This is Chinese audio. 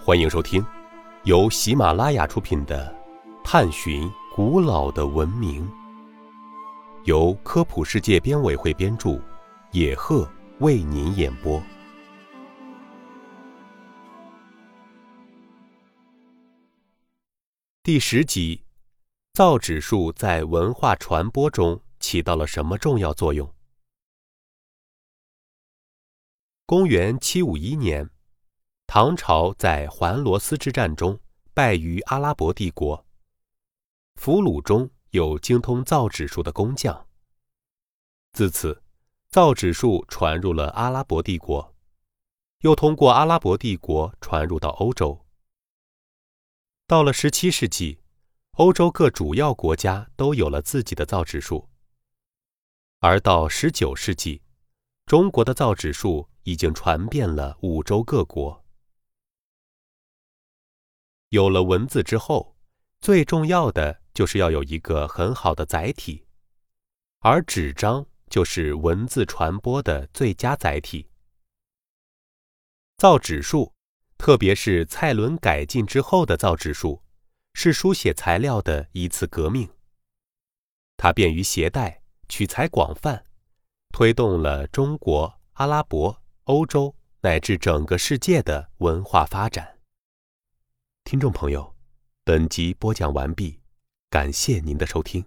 欢迎收听由喜马拉雅出品的《探寻古老的文明》，由科普世界编委会编著，野鹤为您演播。第十集：造纸术在文化传播中起到了什么重要作用？公元七五一年，唐朝在环罗斯之战中败于阿拉伯帝国。俘虏中有精通造纸术的工匠。自此，造纸术传入了阿拉伯帝国，又通过阿拉伯帝国传入到欧洲。到了十七世纪，欧洲各主要国家都有了自己的造纸术。而到十九世纪，中国的造纸术。已经传遍了五洲各国。有了文字之后，最重要的就是要有一个很好的载体，而纸张就是文字传播的最佳载体。造纸术，特别是蔡伦改进之后的造纸术，是书写材料的一次革命。它便于携带，取材广泛，推动了中国、阿拉伯。欧洲乃至整个世界的文化发展。听众朋友，本集播讲完毕，感谢您的收听。